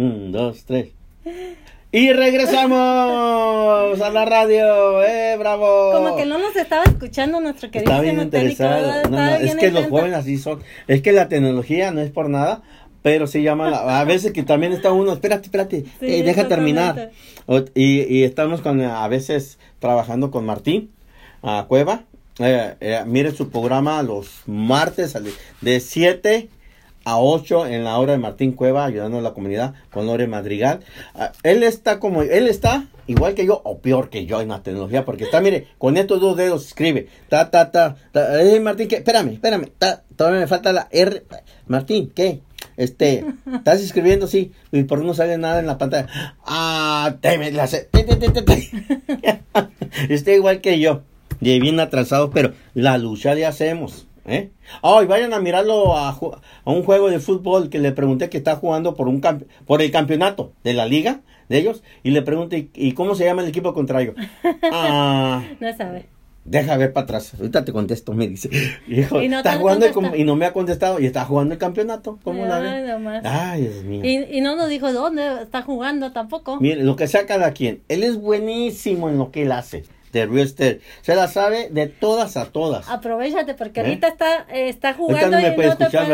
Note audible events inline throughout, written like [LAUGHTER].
Un, dos, tres. Y regresamos a la radio, eh, bravo. Como que no nos estaba escuchando nuestro querido Está bien interesado. No, no, es que los jóvenes así son. Es que la tecnología no es por nada, pero se llama, a veces que también está uno, espérate, espérate, eh, deja terminar. y, y, estamos con, a veces trabajando con Martín, a Cueva. Eh, eh, mire su programa los martes de 7 a 8 en la hora de Martín Cueva ayudando a la comunidad con Lore Madrigal. Ah, él está como, él está igual que yo o peor que yo en la tecnología porque está, mire, con estos dos dedos escribe, ta, ta, ta, eh, Martín, ¿qué? Espérame, espérame, todavía me falta la R. Martín, ¿qué? Este, estás escribiendo, sí, y por no sale nada en la pantalla. Ah, te la. [LAUGHS] Está igual que yo, y bien atrasado, pero la lucha le hacemos. ¿Eh? Oh, y vayan a mirarlo a, a, un juego de fútbol que le pregunté que está jugando por un por el campeonato de la liga de ellos y le pregunté ¿y cómo se llama el equipo contrario? [LAUGHS] Ah, no sabe. Deja ver para atrás. Ahorita te contesto, me dice. [LAUGHS] Hijo, y no, está jugando y no me ha contestado y está jugando el campeonato. ¿Cómo la ve? Ay, Dios mío. Y, y, no nos dijo dónde está jugando tampoco. Mire, lo que sea cada quien. Él es buenísimo en lo que él hace de Rooster. Se la sabe de todas a todas. Aprovechate porque ¿Eh? ahorita está, está jugando y no, te puede,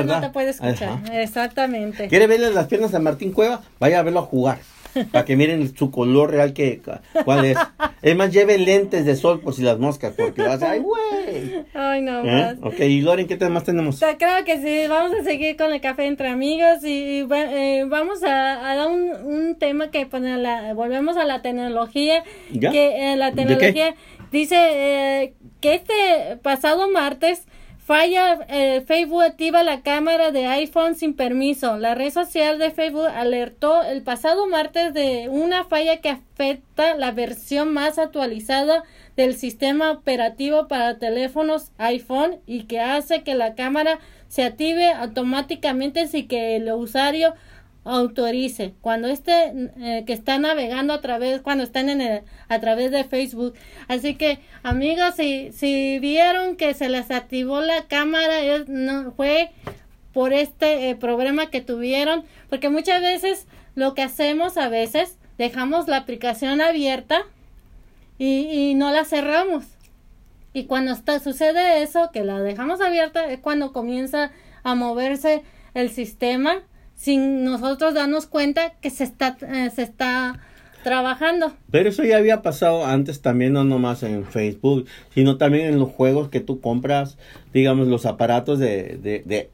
no, te puede, escuchar. Exactamente. ¿Quiere verle las piernas a Martín Cueva? Vaya a verlo a jugar. Para que miren su color real que cuál es. Es más, lleve lentes de sol por si las moscas, porque vas a, ay, güey. Ay, no ¿Eh? más. Ok, y Loren, ¿qué más tenemos? creo que sí, vamos a seguir con el café entre amigos y, eh, vamos a, dar un, un, tema que pone la, volvemos a la tecnología. ¿Ya? Que eh, la tecnología dice eh, que este pasado martes Falla, eh, Facebook activa la cámara de iPhone sin permiso. La red social de Facebook alertó el pasado martes de una falla que afecta la versión más actualizada del sistema operativo para teléfonos iPhone y que hace que la cámara se active automáticamente sin que el usuario autorice. Cuando esté eh, que está navegando a través cuando están en el, a través de Facebook. Así que amigos si si vieron que se les activó la cámara no fue por este eh, problema que tuvieron porque muchas veces lo que hacemos a veces dejamos la aplicación abierta y, y no la cerramos. Y cuando está, sucede eso que la dejamos abierta es cuando comienza a moverse el sistema sin nosotros darnos cuenta que se está, eh, se está trabajando. Pero eso ya había pasado antes también, no nomás en Facebook, sino también en los juegos que tú compras, digamos, los aparatos de, de, de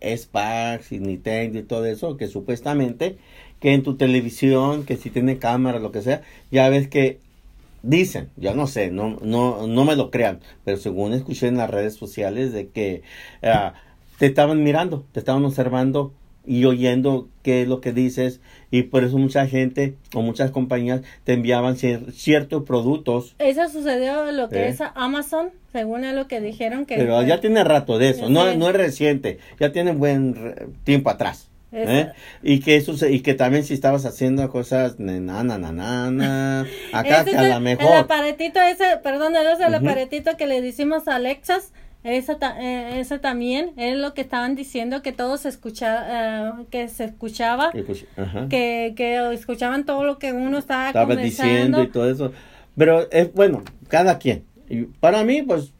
y Nintendo y todo eso, que supuestamente que en tu televisión, que si tiene cámara, lo que sea, ya ves que dicen, ya no sé, no, no, no me lo crean, pero según escuché en las redes sociales de que ah, te estaban mirando, te estaban observando y oyendo qué es lo que dices y por eso mucha gente o muchas compañías te enviaban ciertos productos. Eso sucedió lo que ¿Eh? es Amazon, según lo que dijeron que... Pero ya tiene rato de eso, no, no es reciente, ya tiene buen tiempo atrás. ¿Eh? Y que eso y que también si estabas haciendo cosas na na na na, [LAUGHS] acá que a lo mejor el aparatito ese perdón es el aparatito que le decimos a Alexas esa, eh, esa también es lo que estaban diciendo que todos escucha, eh, que se escuchaba, que, que escuchaban todo lo que uno estaba, estaba diciendo y todo eso. Pero es bueno, cada quien. Y para mí, pues,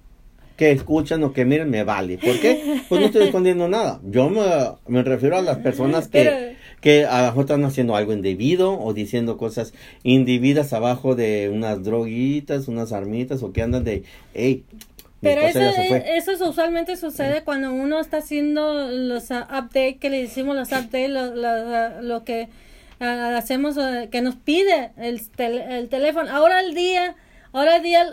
que escuchan o que miren me vale. ¿Por qué? Pues no estoy escondiendo nada. Yo me, me refiero a las personas que, que a lo mejor están haciendo algo indebido o diciendo cosas indebidas abajo de unas droguitas, unas armitas o que andan de, hey, pero eso, eso usualmente sucede cuando uno está haciendo los uh, updates, que le decimos los updates, lo, uh, lo, que uh, hacemos, que nos pide el, el teléfono. Ahora el día, ahora el día,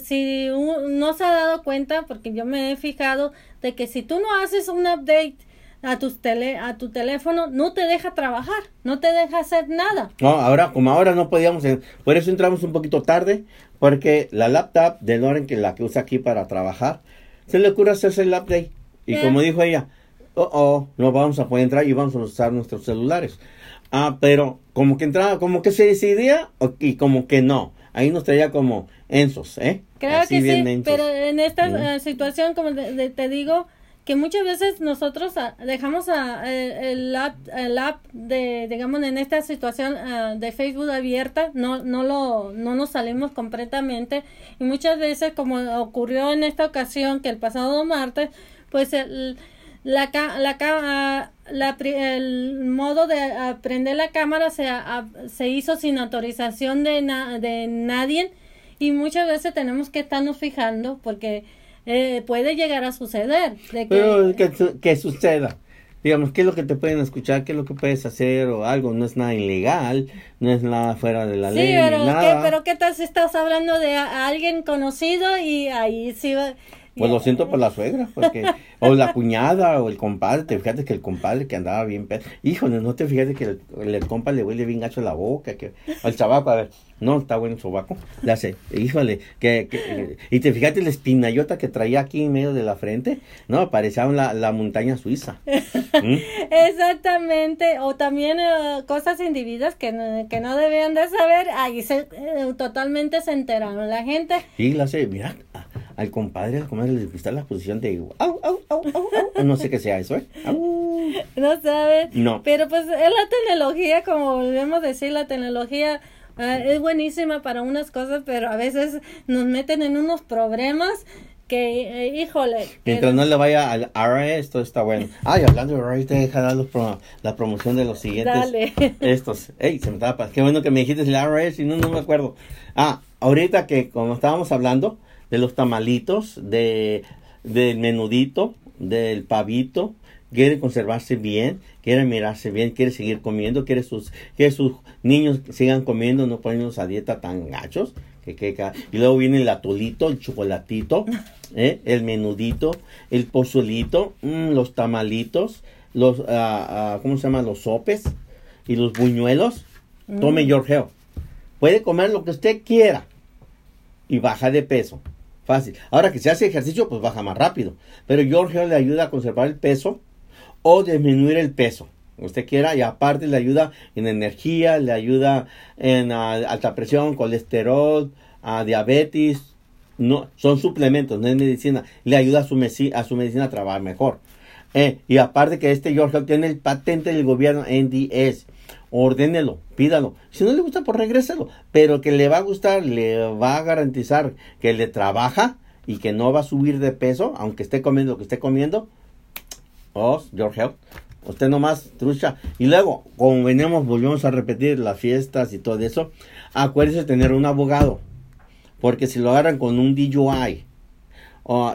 si no se ha dado cuenta, porque yo me he fijado de que si tú no haces un update a tus tele, a tu teléfono, no te deja trabajar, no te deja hacer nada. No, ahora, como ahora no podíamos, por eso entramos un poquito tarde, porque la laptop de Loren, que la que usa aquí para trabajar, se le ocurre hacerse el update. Y como dijo ella, oh, oh, no vamos a poder entrar y vamos a usar nuestros celulares. Ah, pero como que entraba, como que se decidía y como que no. Ahí nos traía como ensos, ¿eh? Creo que sí, pero en esta eh, situación, como te digo, que muchas veces nosotros ah, dejamos a, el, app, el app de, digamos, en esta situación ah, de Facebook abierta, no, no, lo, no nos salimos completamente. Y muchas veces, como ocurrió en esta ocasión, que el pasado martes, pues el, la, la, ah, la, el modo de prender la cámara se, se hizo sin autorización de, de nadie. Y muchas veces tenemos que estarnos fijando porque eh, puede llegar a suceder. De que, Pero que, suceda. Digamos, ¿qué es lo que te pueden escuchar? ¿Qué es lo que puedes hacer o algo? No es nada ilegal, no es nada fuera de la ley. Pero, ¿qué, pero ¿qué tal si estás hablando de alguien conocido y ahí sí va... Pues lo siento por la suegra, porque, [LAUGHS] o la cuñada, o el compadre, te fíjate que el compadre que andaba bien pedo, híjole, no te fíjate que el, el, compa le huele bien gacho la boca, que, el chabaco, a ver, no, está bueno el sobaco, le hace, híjole, que, y te fíjate la espinayota que traía aquí en medio de la frente, no, parecía la, la montaña suiza. ¿Mm? [LAUGHS] Exactamente, o también eh, cosas individuas que, que no debían de saber, ahí se, eh, totalmente se enteraron la gente. Sí, la hace, mira, al compadre, al comadre le gusta la posición de au, au, au, au, no sé qué sea eso, ¿eh? [LAUGHS] No sabes. No. Pero pues es la tecnología, como volvemos a decir, la tecnología ah, es buenísima para unas cosas, pero a veces nos meten en unos problemas que, eh, híjole. Mientras no le vaya al RS, esto está bueno. Ay, hablando de RS, deja dar la promoción de los siguientes. Dale. [LAUGHS] Estos. Ey, se me tapa. Qué bueno que me dijiste el RS y no, no me acuerdo. Ah, ahorita que como estábamos hablando, de los tamalitos, de, del menudito, del pavito, quiere conservarse bien, quiere mirarse bien, quiere seguir comiendo, quiere sus, que sus niños sigan comiendo, no poniéndose a dieta tan gachos. Que, que, y luego viene el atolito, el chocolatito, [LAUGHS] ¿eh? el menudito, el pozolito, mm, los tamalitos, los, ah, ¿cómo se llama? Los sopes y los buñuelos. Tome mm. Georgeo. Puede comer lo que usted quiera y baja de peso. Fácil. Ahora que se hace ejercicio, pues baja más rápido. Pero Giorgio le ayuda a conservar el peso o disminuir el peso. Usted quiera, y aparte le ayuda en energía, le ayuda en ah, alta presión, colesterol, a diabetes. No, son suplementos, no es medicina. Le ayuda a su, a su medicina a trabajar mejor. Eh, y aparte que este Giorgio tiene el patente del gobierno NDS ordénelo, pídalo. Si no le gusta, pues regréselo. Pero que le va a gustar, le va a garantizar que le trabaja y que no va a subir de peso, aunque esté comiendo lo que esté comiendo. Oh, George Health. Usted nomás, trucha. Y luego, como venimos, volvemos a repetir las fiestas y todo eso. Acuérdese de tener un abogado. Porque si lo agarran con un DUI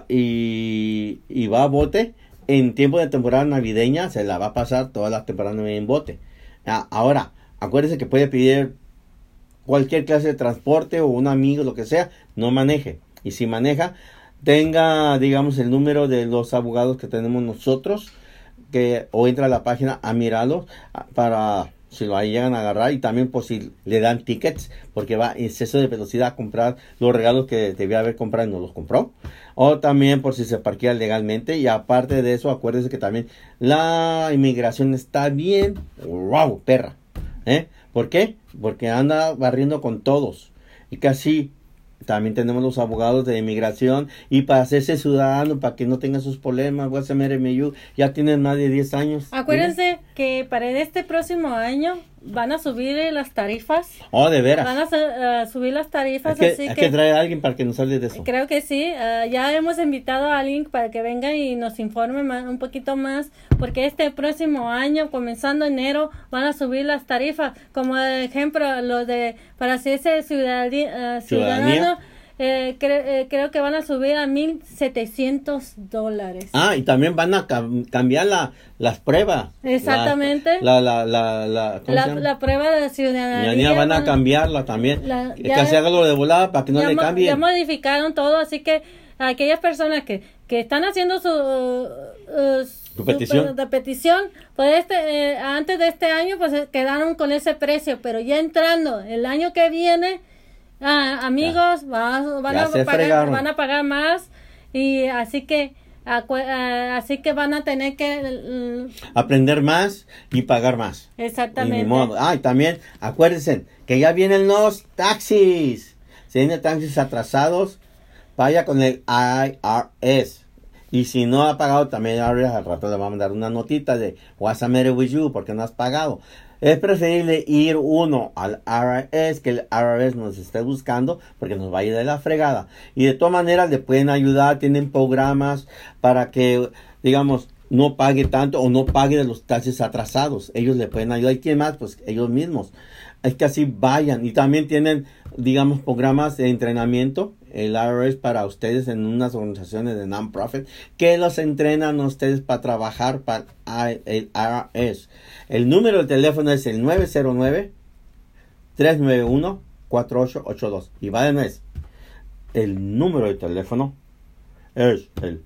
y, y va a bote, en tiempo de temporada navideña se la va a pasar todas las temporadas en bote. Ah, ahora, acuérdese que puede pedir cualquier clase de transporte o un amigo, lo que sea, no maneje. Y si maneja, tenga, digamos, el número de los abogados que tenemos nosotros, que o entra a la página a mirarlos para si lo llegan a agarrar y también por si le dan tickets porque va en exceso de velocidad a comprar los regalos que debía haber comprado y no los compró o también por si se parquea legalmente y aparte de eso acuérdese que también la inmigración está bien wow perra ¿eh? ¿por qué? porque anda barriendo con todos y casi también tenemos los abogados de inmigración y para hacerse ciudadano, para que no tenga sus problemas, ya tienen más de 10 años. Acuérdense que para este próximo año van a subir las tarifas. Oh, de veras. Van a subir las tarifas. Hay que, hay que, traer a alguien para que nos hable de eso. Creo que sí. Ah, ya hemos invitado a alguien para que venga y nos informe un poquito más, porque este próximo año, comenzando enero, van a subir las tarifas. Como ejemplo, lo de para hacerse ah, ciudadanía, ciudadano eh, eh, creo que van a subir a 1.700 dólares. Ah, y también van a cambiar la, las pruebas. Exactamente. La, la, la, la, la, prueba de ciudadanía. van a cambiarla también. ya, que se haga lo de volada para que no le cambie. Ya modificaron todo, así que aquellas personas que, que están haciendo su, uh, petición? de petición, pues este, eh, antes de este año, pues quedaron con ese precio, pero ya entrando el año que viene Ah, amigos, van, a pagar, van a pagar más y así que ah, así que van a tener que aprender más y pagar más. Exactamente. Ah, y también acuérdense que ya vienen los taxis. Si vienen taxis atrasados, vaya con el IRS Y si no ha pagado, también al rato le va a mandar una notita de What's the matter with you? porque no has pagado. Es preferible ir uno al RRS que el RRS nos esté buscando porque nos va a ir de la fregada. Y de todas maneras le pueden ayudar, tienen programas para que, digamos, no pague tanto o no pague de los taxes atrasados. Ellos le pueden ayudar. ¿Y quién más? Pues ellos mismos. Es que así vayan. Y también tienen, digamos, programas de entrenamiento el IRS para ustedes en unas organizaciones de non-profit que los entrenan a ustedes para trabajar para el IRS. El número de teléfono es el 909-391-4882. Y va de mes. El número de teléfono es el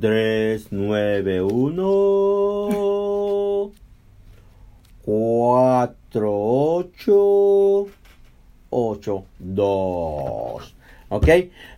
391 4882 ¿Ok?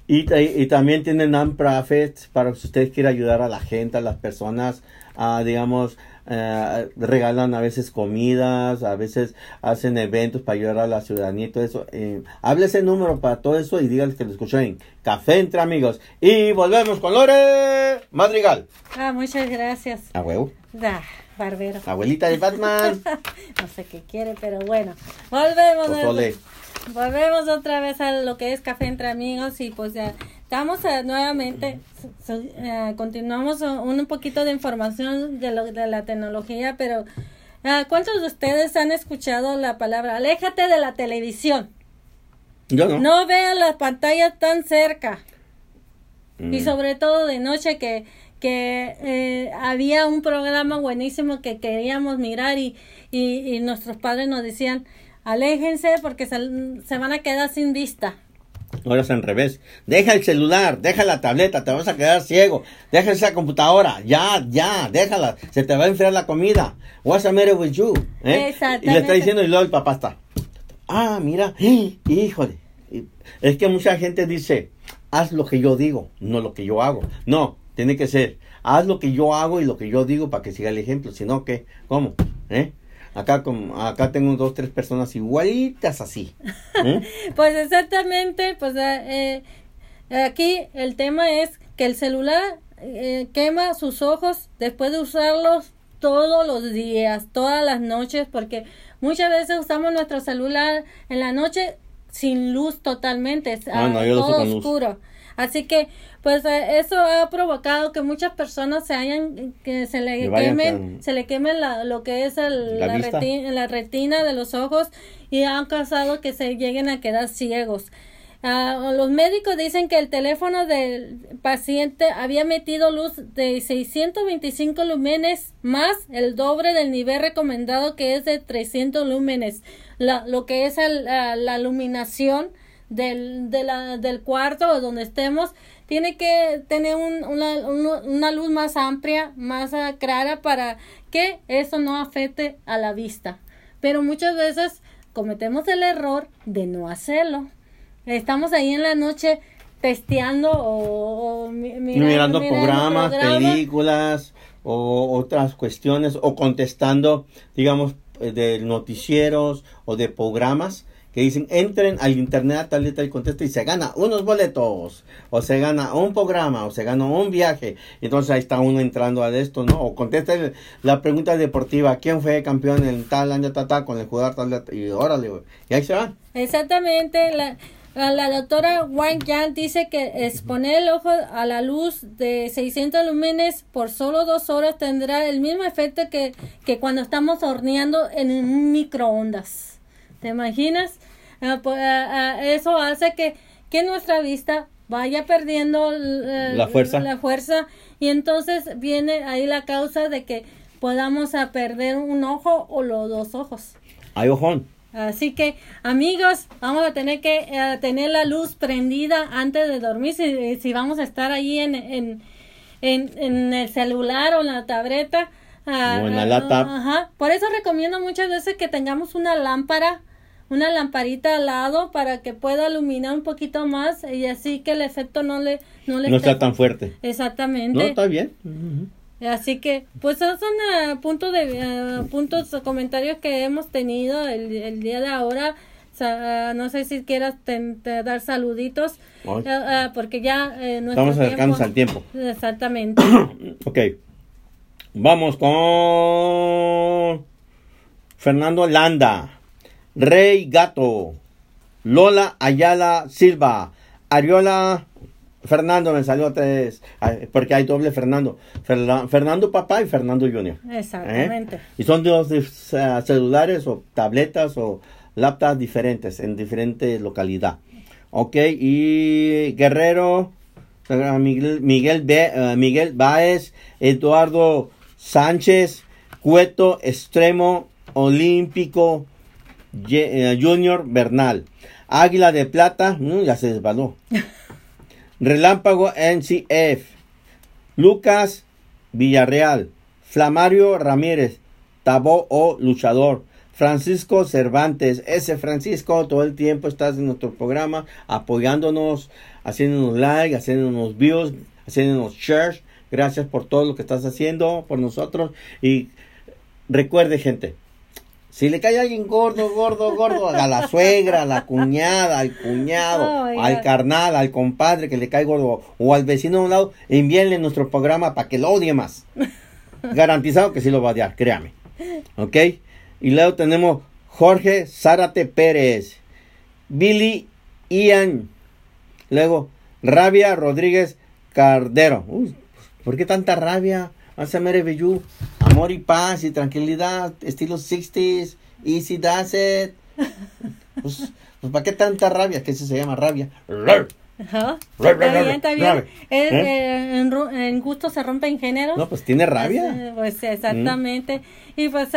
Y, y, también tienen non-profits para si ustedes quieren ayudar a la gente, a las personas, a, digamos, eh, regalan a veces comidas, a veces hacen eventos para ayudar a la ciudadanía y todo eso. Eh, hable ese número para todo eso y díganles que lo escuchen. Café entre amigos. Y volvemos con Lore Madrigal. Ah, muchas gracias. A huevo. Ah, barbero. Abuelita de Batman. [LAUGHS] no sé qué quiere, pero bueno. Volvemos. Volvemos otra vez a lo que es café entre amigos y pues ya estamos eh, nuevamente, eh, continuamos un, poquito de información de, lo, de la tecnología, pero uh, ¿cuántos de ustedes han escuchado la palabra aléjate de la televisión? Yo no. No vean la pantalla tan cerca. Y mm. sobre todo de noche que, que eh, había un programa buenísimo que queríamos mirar y, y, y nuestros padres nos decían, Aléjense porque se, van a quedar sin vista. Ahora es al revés. Deja el celular, deja la tableta, te vas a quedar ciego. Deja esa computadora, ya, ya, déjala. Se te va a enfriar la comida. What's the matter with you? ¿Eh? Y le está diciendo y luego el papá está. Ah, mira, [GASPS] híjole. Es que mucha gente dice, haz lo que yo digo, no lo que yo hago. No, tiene que ser, haz lo que yo hago y lo que yo digo para que siga el ejemplo. Si no, ¿qué? ¿Cómo? ¿Eh? Acá, como, acá tengo dos, tres personas igualitas así. ¿eh? [LAUGHS] pues exactamente, pues eh, eh, aquí el tema es que el celular quema sus ojos después de usarlos todos los días, todas las noches, porque muchas veces usamos nuestro celular en la noche sin luz totalmente, ah, todo oscuro. Así que, pues eh, eso ha provocado que muchas personas se hayan, que se le quemen, se le quemen la, lo que es el, la, retina, la, retina, de los ojos y han causado que se lleguen a quedar ciegos. Uh, los médicos dicen que el teléfono del paciente había metido luz de 625 lúmenes más el doble del nivel recomendado que es de 300 lúmenes. La, lo que es el, la iluminación del, de la, del cuarto o donde estemos, tiene que tener un, una, una, luz más amplia, más ah, clara para que eso no afecte a la vista. Pero muchas veces cometemos el error de no hacerlo. Estamos ahí en la noche testeando o, mirando, programas, películas o otras cuestiones o contestando, digamos, eh, de noticieros o de programas que dicen entren al internet tal y tal y se gana unos boletos o se gana un programa o se gana un viaje. Entonces ahí está uno entrando a esto no o contesta la pregunta deportiva quién fue campeón en tal año tal, con el jugador tal y órale y ahí se van exactamente la la doctora Wang Yang dice que exponer el ojo a la luz de 600 lúmenes por solo dos horas tendrá el mismo efecto que, que cuando estamos horneando en un microondas. ¿Te imaginas? Ah, pues, ah, ah, eso hace que, que nuestra vista vaya perdiendo la fuerza. la fuerza y entonces viene ahí la causa de que podamos a perder un ojo o los dos ojos. Hay ojón. Así que amigos, vamos a tener que eh, tener la luz prendida antes de dormir si, si vamos a estar ahí en, en, en, en el celular o en la tableta. o en la laptop. Ajá. Por eso recomiendo muchas veces que tengamos una lámpara una lamparita al lado para que pueda iluminar un poquito más y así que el efecto no le no le no está tan fuerte. Exactamente. No está bien. Así que pues esos son uh, puntos de uh, puntos comentarios que hemos tenido el, el, día de ahora. No sé si quieras dar saluditos, porque ya estamos acercándonos al tiempo. Exactamente. [COUGHS] ok. Vamos con Fernando Landa, Rey Gato, Lola Ayala Silva, Ariola Fernando me salió tres, porque hay doble Fernando. Fernando papá y Fernando Junior. Exactamente. ¿Eh? Y son dos celulares o tabletas o laptops diferentes en diferente localidad. Ok, y Guerrero, Miguel, Miguel, eh, Miguel Baez, Eduardo Sánchez, Cueto, Extremo, Olímpico, eh, Junior, Bernal. Águila de Plata, mm, ya se desvaló. [LAUGHS] Relámpago NCF. Lucas Villarreal. Flamario Ramírez. Tabó o Luchador. Francisco Cervantes. Ese Francisco, todo el tiempo estás en nuestro programa apoyándonos, haciéndonos like, haciéndonos views, haciéndonos shares. Gracias por todo lo que estás haciendo por nosotros. Y recuerde, gente, si le cae a alguien gordo, gordo, gordo, a la suegra, a la cuñada, al cuñado, al carnal, al compadre que le cae gordo, o al vecino de un lado, envíenle nuestro programa para que lo odie más. [LAUGHS] Garantizado que sí lo va a odiar, créame. ¿Ok? Y luego tenemos Jorge Zárate Pérez, Billy Ian, luego Rabia Rodríguez Cardero. Uy, ¿Por qué tanta rabia? Hace Bellú, amor y paz y tranquilidad, estilo 60s, easy does it. [LAUGHS] Pues, pues, ¿para qué tanta rabia? Que eso se llama rabia. Está bien, está bien. ¿Eh? Eh, en, en, gusto se rompe en género. No, pues tiene rabia. Eh, pues exactamente. Y pues,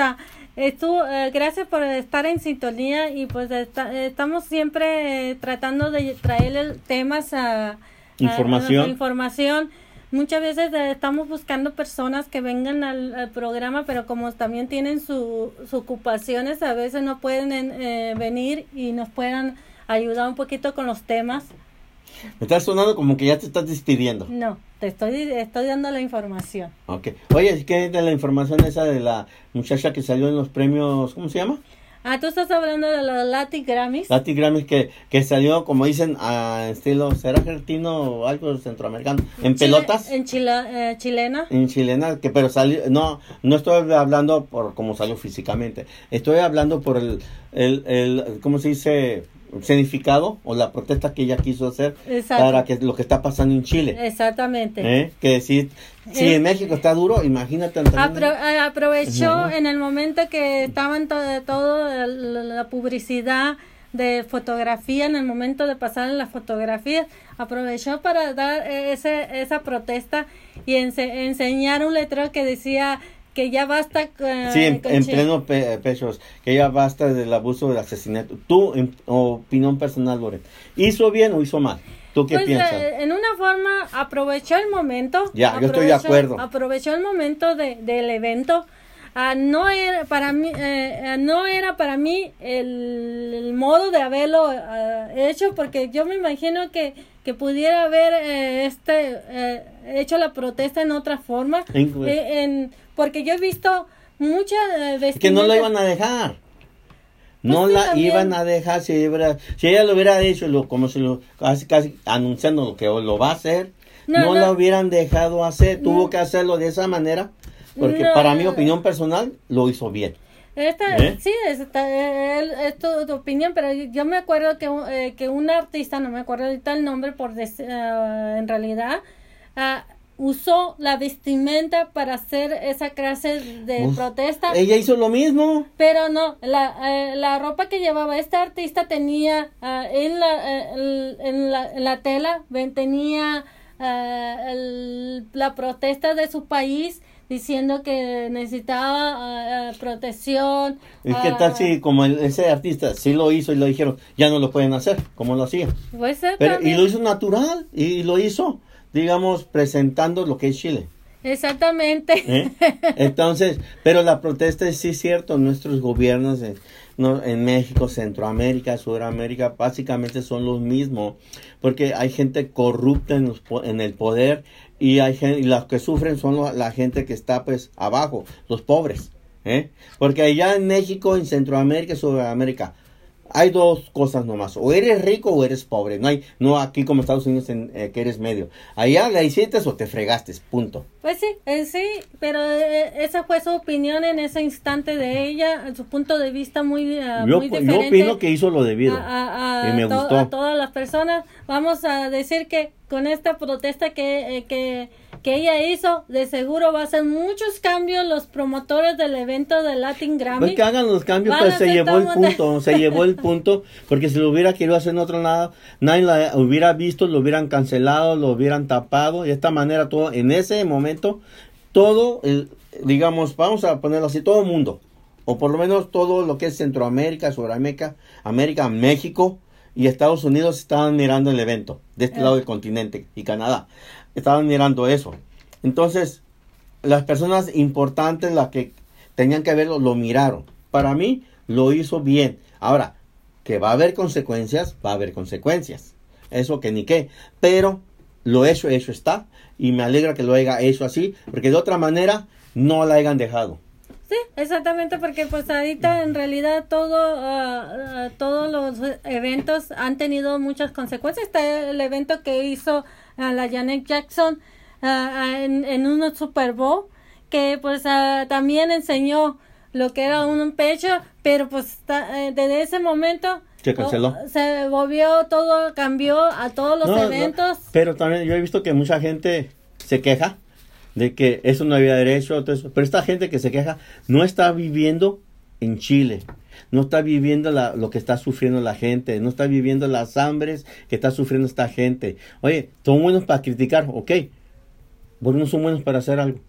tú, gracias por estar en sintonía y pues estamos siempre tratando de traer temas a, información. información muchas veces eh, estamos buscando personas que vengan al, programa, pero como también tienen sus ocupaciones, a veces no pueden eh, venir y nos puedan ayudar un poquito con los temas. Me estás sonando como que ya te estás despidiendo. No, te estoy, estoy dando la información. Ok. Oye, ¿qué es de la información esa de la muchacha que salió en los premios, ¿cómo se llama? Ah, tú estás hablando de los Latin Grammys. Latin Grammys que, que salió, como dicen, a estilo, ¿será argentino o algo centroamericano? ¿En pelotas? En eh, chilena. En chilena, que pero salió, no, no estoy hablando por cómo salió físicamente. Estoy hablando por el, el, el ¿cómo se dice? Significado o la protesta que ella quiso hacer para que lo que está pasando en Chile. Exactamente. ¿Eh? Que si, si en eh, México está duro, imagínate. Eh, aprovechó en el momento que estaban todo, todo la publicidad de fotografía, en el momento de pasar en las fotografías, aprovechó para dar ese, esa protesta y enseñar un letrero que decía que ya basta. sí, en, pleno pechos, que ya basta del abuso del asesinato. Tu opinión personal, Lore. ¿Hizo bien o hizo mal? ¿Tú qué pues, piensas? Eh, en una forma, aprovechó el momento. Ya, yo estoy de acuerdo. Aprovechó el momento de, del evento. Ah, no era para mí eh, no era para mí el, modo de haberlo ah, hecho porque yo me imagino que, que pudiera haber eh, este hecho la protesta en otra forma en porque yo he visto muchas veces... Que no lo iban a dejar. Pues no la iban a dejar si, si ella lo hubiera hecho lo, como se lo casi casi anunciando que lo va a hacer no, la hubieran dejado hacer tuvo que hacerlo de esa manera porque para mi opinión personal lo hizo bien esta, ¿Eh? Sí, es, es tu, opinión, pero yo me acuerdo que, eh, que un artista, no me acuerdo ahorita el nombre, por uh, en realidad, uh, usó la vestimenta para hacer esa clase de protesta. Ella hizo lo mismo. Pero no, la, eh, la ropa que llevaba este artista tenía uh, en, la, uh, en, la, en, la, tela, tenía uh, el, la protesta de su país diciendo que necesitaba protección. ¿Y qué tal si como ese artista sí lo hizo y lo dijeron, ya no lo pueden hacer, como lo hacía? Puede ser Pero, y lo hizo natural y lo hizo digamos, presentando lo que es Chile. Exactamente. ¿Eh? Entonces, pero la protesta es sí cierto, nuestros gobiernos en, no, en México, Centroamérica, Sudamérica, básicamente son los mismos, porque hay gente corrupta en, en el poder y hay gente, y los que sufren son la gente que está pues abajo, los pobres, ¿eh? porque allá en México, en Centroamérica, Sudamérica, hay dos cosas nomás, o eres rico o eres pobre, no hay, no aquí como Estados Unidos en, eh, que eres medio, allá la hiciste o te fregaste, punto. Pues sí, eh, sí, pero eh, esa fue su opinión en ese instante de ella, su punto de vista muy, uh, yo, muy diferente. Yo opino que hizo lo debido a, y me gustó. a todas las personas, vamos a decir que con esta protesta que, que que ella hizo, de seguro va a hacer muchos cambios los promotores del evento de Latin Grammy. Pues que hagan los cambios, pues se llevó el punto, se llevó el punto, porque si lo hubiera querido hacer en otro lado, nadie lo hubiera visto, lo hubieran cancelado, lo hubieran tapado, y de esta manera todo, en ese momento, todo, el, digamos, vamos a ponerlo así, todo el mundo, o por lo menos todo lo que es Centroamérica, Sudamérica, América, México y Estados Unidos estaban mirando el evento de este lado del continente y Canadá estaban mirando eso. Entonces, las personas importantes, las que tenían que verlo, lo miraron. Para mí, lo hizo bien. Ahora, que va a haber consecuencias, va a haber consecuencias. Eso que ni qué. Pero lo hecho, hecho está. Y me alegra que lo haya hecho así, porque de otra manera no la hayan dejado. Sí, exactamente, porque pues ahorita en realidad todo, ah, todos los eventos han tenido muchas consecuencias. Está el evento que hizo a la Janet Jackson en, en un Super Bowl que pues también enseñó lo que era un pecho, pero pues eh, desde ese momento se canceló. se volvió todo, cambió a todos los eventos. pero también yo he visto que mucha gente se queja de que eso no había derecho, todo eso. pero esta gente que se queja no está viviendo en Chile, no está viviendo la, lo que está sufriendo la gente, no está viviendo las hambres que está sufriendo esta gente. Oye, son buenos para criticar, ok, vos no son buenos para hacer algo.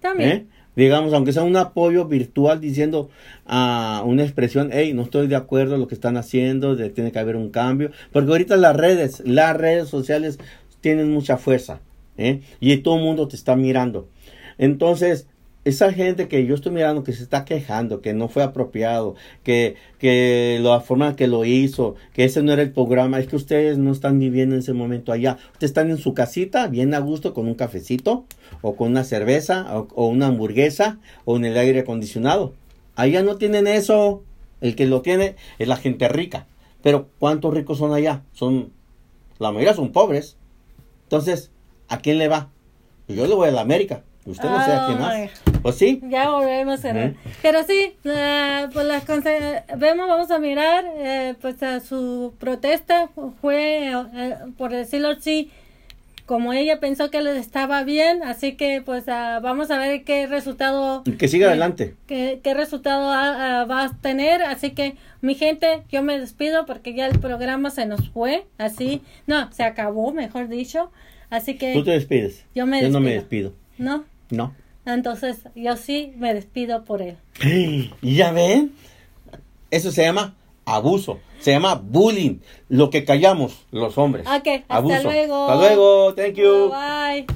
También. ¿Eh? Digamos, aunque sea un apoyo virtual diciendo a una expresión, hey, no estoy de acuerdo en lo que están haciendo, de, tiene que haber un cambio, porque ahorita las redes, las redes sociales tienen mucha fuerza, ¿eh? y todo el mundo te está mirando. Entonces, esa gente que yo estoy mirando que se está quejando, que no fue apropiado, que, que la forma que lo hizo, que ese no era el programa, es que ustedes no están viviendo en ese momento allá. Ustedes están en su casita, bien a gusto, con un cafecito, o con una cerveza, o, una hamburguesa, o en el aire acondicionado. Allá no tienen eso. El que lo tiene es la gente rica. Pero ¿cuántos ricos son allá? Son, la mayoría son pobres. Entonces, ¿a quién le va? Yo le voy a la América. Usted no sé a quién más. ¿O sí? Ya volvemos a cerrar. Pero sí, uh, pues las vemos, vamos a mirar, eh, pues a su protesta fue, eh, por decirlo así, como ella pensó que le estaba bien, así que pues uh, vamos a ver qué resultado... Que siga adelante. Qué, qué resultado uh, va a tener, así que mi gente, yo me despido porque ya el programa se nos fue, así, no, se acabó, mejor dicho, así que... Tú te despides. Yo me Yo no me despido. ¿No? No. Entonces, yo sí me despido por él. [GASPS] ¿Y ya ven? Eso se llama abuso. Se llama bullying. Lo que callamos los hombres. Ok, hasta luego. Hasta luego. Thank you. Bye.